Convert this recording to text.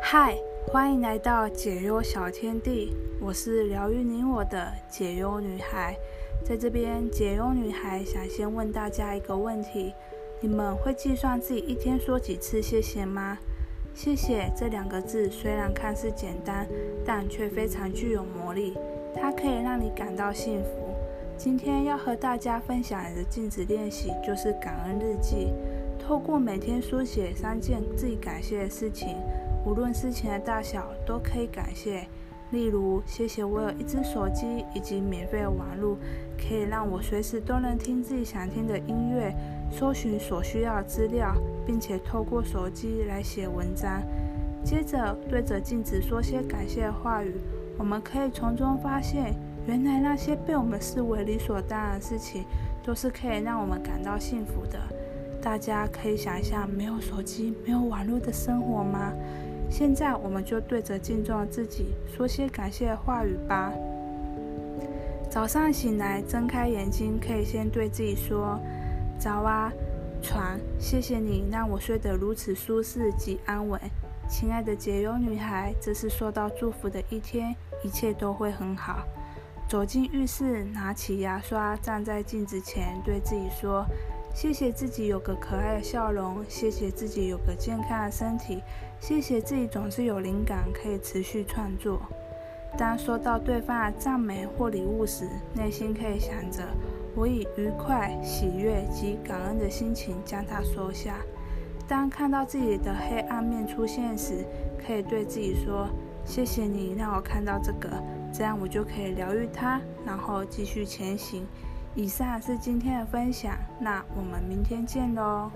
嗨，欢迎来到解忧小天地，我是疗愈你我的解忧女孩。在这边，解忧女孩想先问大家一个问题：你们会计算自己一天说几次谢谢吗？谢谢这两个字虽然看似简单，但却非常具有魔力，它可以让你感到幸福。今天要和大家分享的镜子练习就是感恩日记，透过每天书写三件自己感谢的事情。无论事情的大小，都可以感谢。例如，谢谢我有一只手机以及免费的网络，可以让我随时都能听自己想听的音乐，搜寻所需要资料，并且透过手机来写文章。接着，对着镜子说些感谢的话语，我们可以从中发现，原来那些被我们视为理所当然的事情，都是可以让我们感到幸福的。大家可以想一下，没有手机、没有网络的生活吗？现在我们就对着镜中的自己说些感谢的话语吧。早上醒来，睁开眼睛，可以先对自己说：“早啊，床，谢谢你让我睡得如此舒适及安稳。”亲爱的解忧女孩，这是受到祝福的一天，一切都会很好。走进浴室，拿起牙刷，站在镜子前，对自己说。谢谢自己有个可爱的笑容，谢谢自己有个健康的身体，谢谢自己总是有灵感可以持续创作。当收到对方的赞美或礼物时，内心可以想着我以愉快、喜悦及感恩的心情将它收下。当看到自己的黑暗面出现时，可以对自己说：“谢谢你让我看到这个，这样我就可以疗愈它，然后继续前行。”以上是今天的分享，那我们明天见喽。